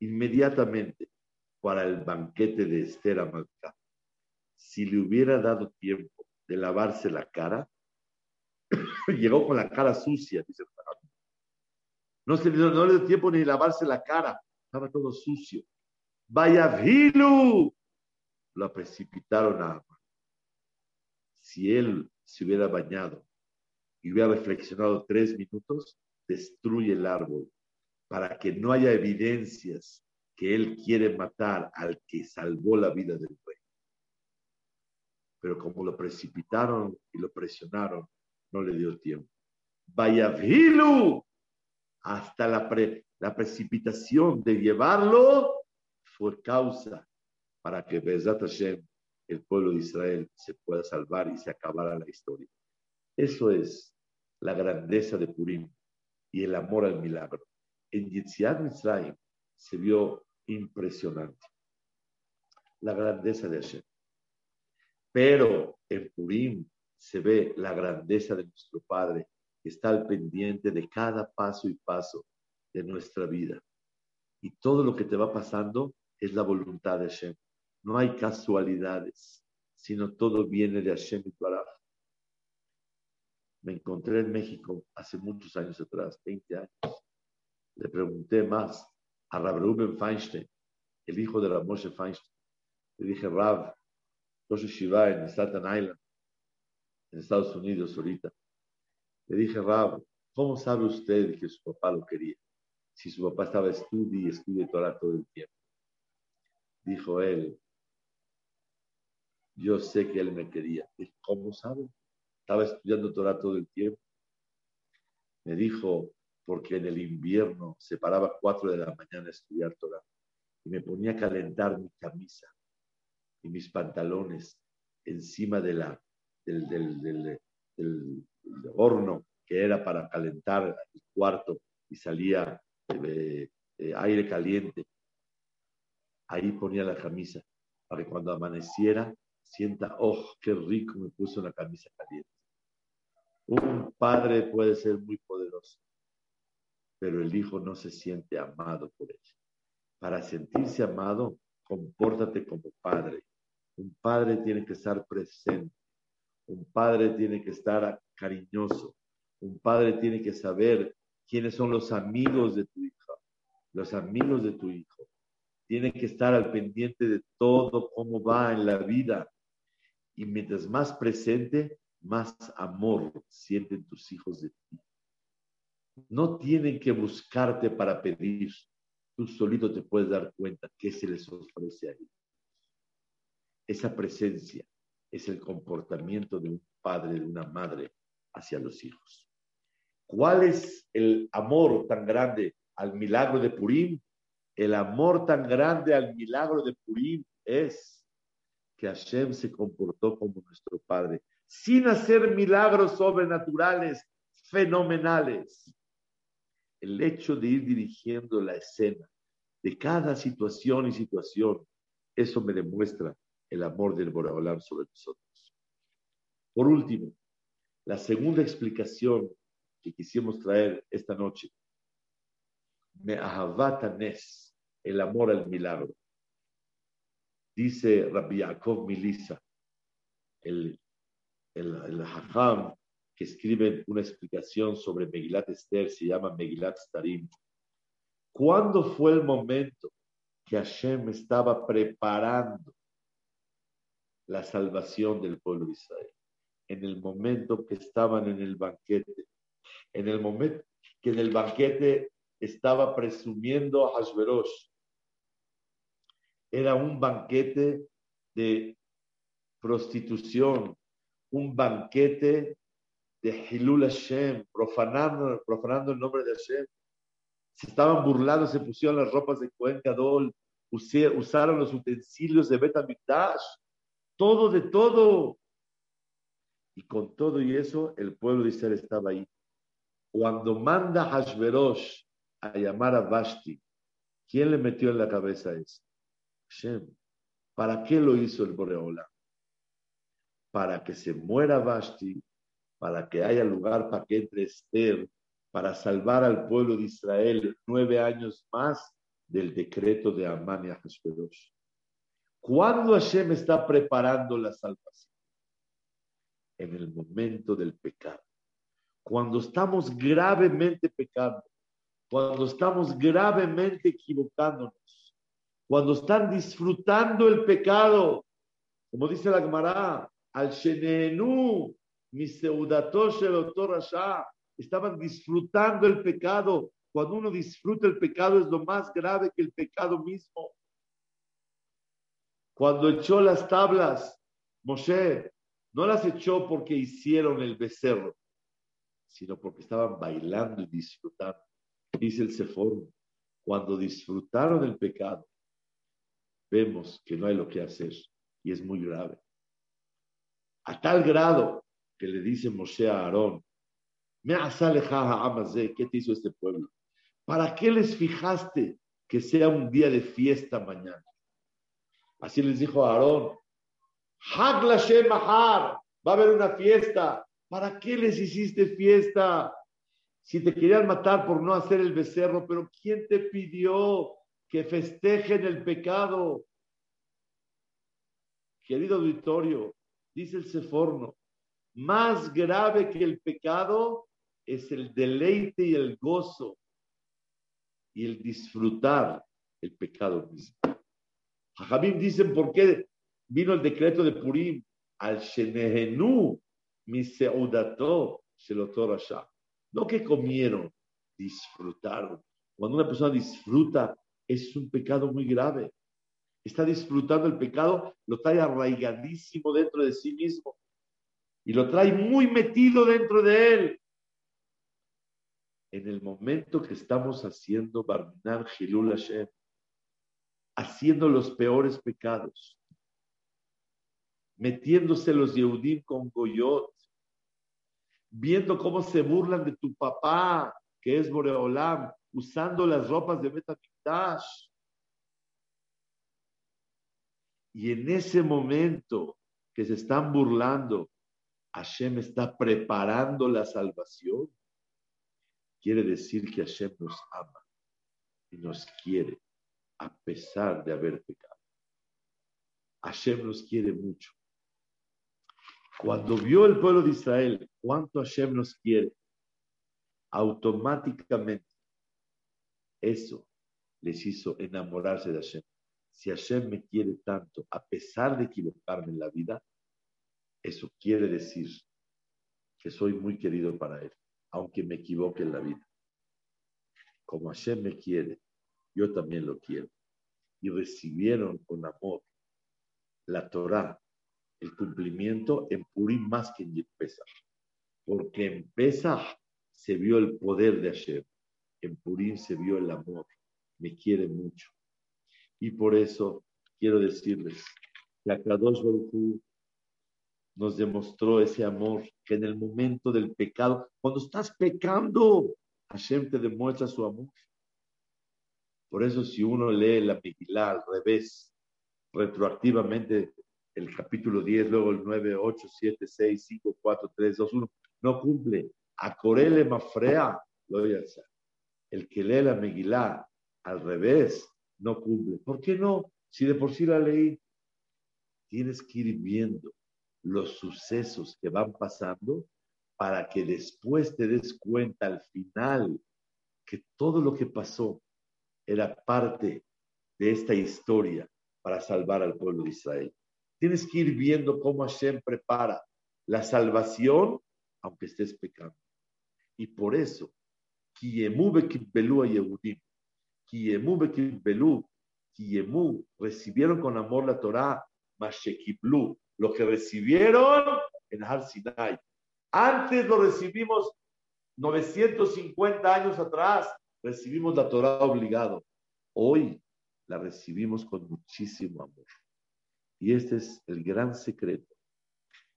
inmediatamente para el banquete de Esther Amalcá. Si le hubiera dado tiempo de lavarse la cara, llegó con la cara sucia, dice no, se, no le dio tiempo ni lavarse la cara, estaba todo sucio. Vaya Vilu, lo precipitaron a Amán. Si él se hubiera bañado y hubiera reflexionado tres minutos, destruye el árbol para que no haya evidencias que él quiere matar al que salvó la vida del. Pero como lo precipitaron y lo presionaron, no le dio tiempo. Vaya Vilu, hasta la, la precipitación de llevarlo fue causa para que Bezat Hashem, el pueblo de Israel, se pueda salvar y se acabara la historia. Eso es la grandeza de Purim y el amor al milagro. En Yitziat Mitzrayim se vio impresionante la grandeza de Hashem. Pero en Purim se ve la grandeza de nuestro Padre, que está al pendiente de cada paso y paso de nuestra vida. Y todo lo que te va pasando es la voluntad de Hashem. No hay casualidades, sino todo viene de Hashem y Baraj. Me encontré en México hace muchos años atrás, 20 años. Le pregunté más a Rab Reuben Feinstein, el hijo de Ramoshe Feinstein. Le dije, Rab, Rosh Shiva en Staten Island, en Estados Unidos ahorita. Le dije, Rab, ¿cómo sabe usted que su papá lo quería? Si su papá estaba estudiando y estudia Torah todo el tiempo. Dijo él, yo sé que él me quería. ¿cómo sabe? Estaba estudiando Torah todo el tiempo. Me dijo, porque en el invierno se paraba a cuatro de la mañana a estudiar Torah y me ponía a calentar mi camisa y mis pantalones encima del, horno que era para calentar el cuarto y salía eh, eh, aire caliente. Ahí ponía la camisa para que cuando amaneciera sienta, oh, qué rico me puso una camisa caliente. Un padre puede ser muy poderoso, pero el hijo no se siente amado por él. Para sentirse amado, compórtate como padre. Un padre tiene que estar presente. Un padre tiene que estar cariñoso. Un padre tiene que saber quiénes son los amigos de tu hija, los amigos de tu hijo. Tiene que estar al pendiente de todo, cómo va en la vida. Y mientras más presente, más amor sienten tus hijos de ti. No tienen que buscarte para pedir. Tú solito te puedes dar cuenta qué se les ofrece a ellos. Esa presencia es el comportamiento de un padre, de una madre hacia los hijos. ¿Cuál es el amor tan grande al milagro de Purim? El amor tan grande al milagro de Purim es que Hashem se comportó como nuestro Padre, sin hacer milagros sobrenaturales, fenomenales el hecho de ir dirigiendo la escena de cada situación y situación, eso me demuestra el amor del Boraholam sobre nosotros. Por último, la segunda explicación que quisimos traer esta noche, me ahavatanes, el amor al milagro. Dice Rabbi Yaakov Milisa, el, el, el que escriben una explicación sobre Megilat Esther, se llama Megilat Starim. ¿Cuándo fue el momento que Hashem estaba preparando la salvación del pueblo de Israel? En el momento que estaban en el banquete, en el momento que en el banquete estaba presumiendo a Hashverosh. Era un banquete de prostitución, un banquete de Hilul Hashem, profanando, profanando el nombre de Hashem. Se estaban burlando, se pusieron las ropas de Cohen Gadol, usaron los utensilios de Bet todo de todo. Y con todo y eso, el pueblo de Israel estaba ahí. Cuando manda Hashverosh a llamar a Vashti, ¿quién le metió en la cabeza eso? Hashem. ¿Para qué lo hizo el Boreola? Para que se muera Vashti para que haya lugar para que entre Esther, para salvar al pueblo de Israel nueve años más del decreto de Amán y Ahasverosh. ¿Cuándo Hashem está preparando la salvación? En el momento del pecado. Cuando estamos gravemente pecando, cuando estamos gravemente equivocándonos, cuando están disfrutando el pecado, como dice la Gemara, al Shenenu, estaban disfrutando el pecado. Cuando uno disfruta el pecado es lo más grave que el pecado mismo. Cuando echó las tablas, Moshe no las echó porque hicieron el becerro, sino porque estaban bailando y disfrutando. Dice el Sefor, cuando disfrutaron el pecado, vemos que no hay lo que hacer y es muy grave. A tal grado que le dice Moshe a Aarón, me ¿qué te hizo este pueblo? ¿Para qué les fijaste que sea un día de fiesta mañana? Así les dijo a Aarón, va a haber una fiesta. ¿Para qué les hiciste fiesta? Si te querían matar por no hacer el becerro, pero ¿quién te pidió que festejen el pecado? Querido auditorio, dice el Seforno, más grave que el pecado es el deleite y el gozo y el disfrutar el pecado mismo. Jajamim dicen por qué vino el decreto de Purim al Shenehenu miseudato shelotorasha. No que comieron, disfrutaron. Cuando una persona disfruta, es un pecado muy grave. Está disfrutando el pecado, lo trae arraigadísimo dentro de sí mismo y lo trae muy metido dentro de él. En el momento que estamos haciendo Barminan Hilul Hashem, haciendo los peores pecados, metiéndose los Yehudim con Goyot, viendo cómo se burlan de tu papá, que es Boreolam, usando las ropas de Betamikdash. Y en ese momento que se están burlando, Hashem está preparando la salvación. Quiere decir que Hashem nos ama y nos quiere a pesar de haber pecado. Hashem nos quiere mucho. Cuando vio el pueblo de Israel cuánto Hashem nos quiere, automáticamente eso les hizo enamorarse de Hashem. Si Hashem me quiere tanto, a pesar de equivocarme en la vida, eso quiere decir que soy muy querido para Él, aunque me equivoque en la vida. Como Hashem me quiere, yo también lo quiero. Y recibieron con amor la Torah el cumplimiento en Purim más que en Pesach. Porque en Pesach se vio el poder de Hashem, en Purim se vio el amor, me quiere mucho. Y por eso quiero decirles que a Kadosh Baruch nos demostró ese amor que en el momento del pecado, cuando estás pecando, Hashem te demuestra su amor. Por eso si uno lee la Megillah al revés, retroactivamente el capítulo 10, luego el 9, 8, 7, 6, 5, 4, 3, 2, 1, no cumple. A Corele Mafrea, lo voy a hacer. El que lee la Megilá al revés, no cumple. ¿Por qué no? Si de por sí la leí, tienes que ir viendo los sucesos que van pasando para que después te des cuenta al final que todo lo que pasó era parte de esta historia para salvar al pueblo de Israel. Tienes que ir viendo cómo Hashem prepara la salvación, aunque estés pecando. Y por eso, recibieron con amor la Torah, Mashekiblu, lo que recibieron en Har Sinai. Antes lo recibimos 950 años atrás, recibimos la Torah obligado. Hoy la recibimos con muchísimo amor. Y este es el gran secreto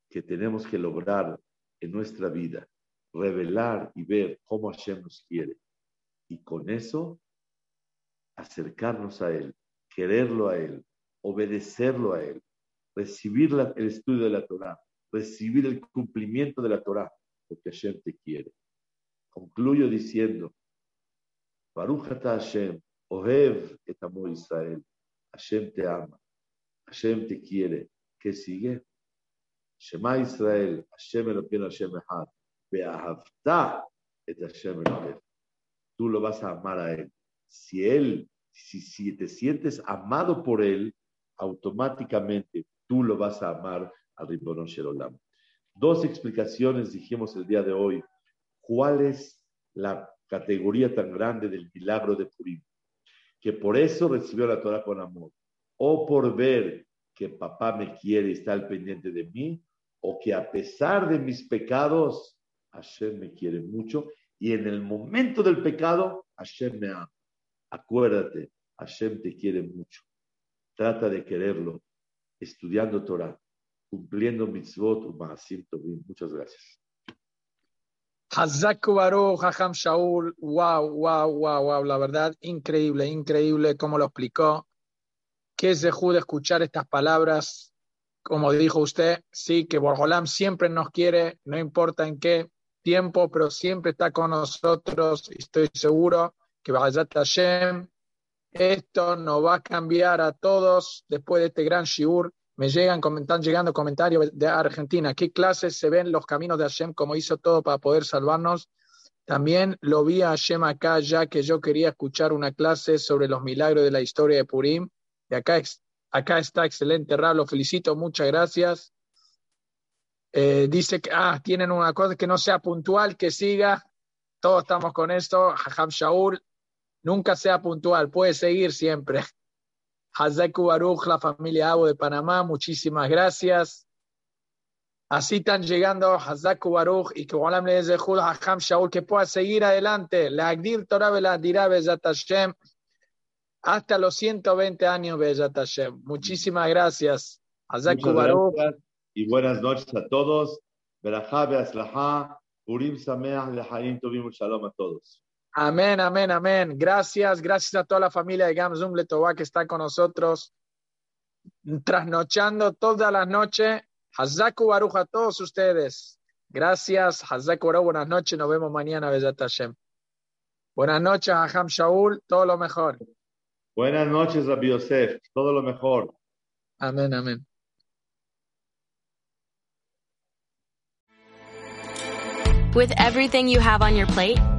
que tenemos que lograr en nuestra vida, revelar y ver cómo Hashem nos quiere. Y con eso, acercarnos a Él, quererlo a Él, obedecerlo a Él, recibir el estudio de la Torah, recibir el cumplimiento de la Torah, porque Hashem te quiere. Concluyo diciendo, Baruch Hashem, Ohev et Israel, Hashem te ama. Hashem te quiere. ¿Qué sigue? Shema Israel, Hashem Elokeinu Hashem Echad, Beahavta et Hashem Elokeinu. Tú lo vas a amar a Él. Si Él, si, si te sientes amado por Él, automáticamente tú lo vas a amar al Ribono Sherolam. Dos explicaciones dijimos el día de hoy. ¿Cuál es la categoría tan grande del milagro de Purim? Que por eso recibió la Torah con amor o por ver que papá me quiere y está al pendiente de mí, o que a pesar de mis pecados, Hashem me quiere mucho y en el momento del pecado, Hashem me ama. Acuérdate, Hashem te quiere mucho. Trata de quererlo estudiando Torah, cumpliendo mitzvot. Muchas gracias. Hazaku Baruch, Hajam Shaul, wow, wow, wow, wow, la verdad, increíble, increíble cómo lo explicó. Qué es de escuchar estas palabras, como dijo usted, sí, que Borgolam siempre nos quiere, no importa en qué tiempo, pero siempre está con nosotros, y estoy seguro que Bajayat Hashem, esto nos va a cambiar a todos después de este gran shiur. Me llegan, están llegando comentarios de Argentina. ¿Qué clases se ven los caminos de Hashem, como hizo todo para poder salvarnos? También lo vi a Hashem acá, ya que yo quería escuchar una clase sobre los milagros de la historia de Purim. Y acá, acá está excelente, Ra, lo felicito, muchas gracias. Eh, dice que ah, tienen una cosa que no sea puntual, que siga. Todos estamos con esto. Jajam Shaul, nunca sea puntual, puede seguir siempre. Hazaku Baruch, la familia Abo de Panamá, muchísimas gracias. Así están llegando Hazaku Baruch y que Olam le a Hajam Shaul que pueda seguir adelante. La Agdir Torah Veladira Bezat Hashem hasta los 120 años Bezat Hashem. Muchísimas gracias. Hazaku Baruch. Y buenas noches a todos. Berajá Beaslaha. Purim Sameach Lehaim Tovim Shalom a todos. Amén, amén, amén. Gracias, gracias a toda la familia de Gamzum Letová que está con nosotros, trasnochando todas las noches. Hazaku Baruch a todos ustedes. Gracias, Hazaku Baruch, buenas noches, nos vemos mañana, Bezat Hashem. Buenas noches, Aham Shaul, todo lo mejor. Buenas noches, Rabbi Yosef, todo lo mejor. Amén, amén. With everything you have on your plate,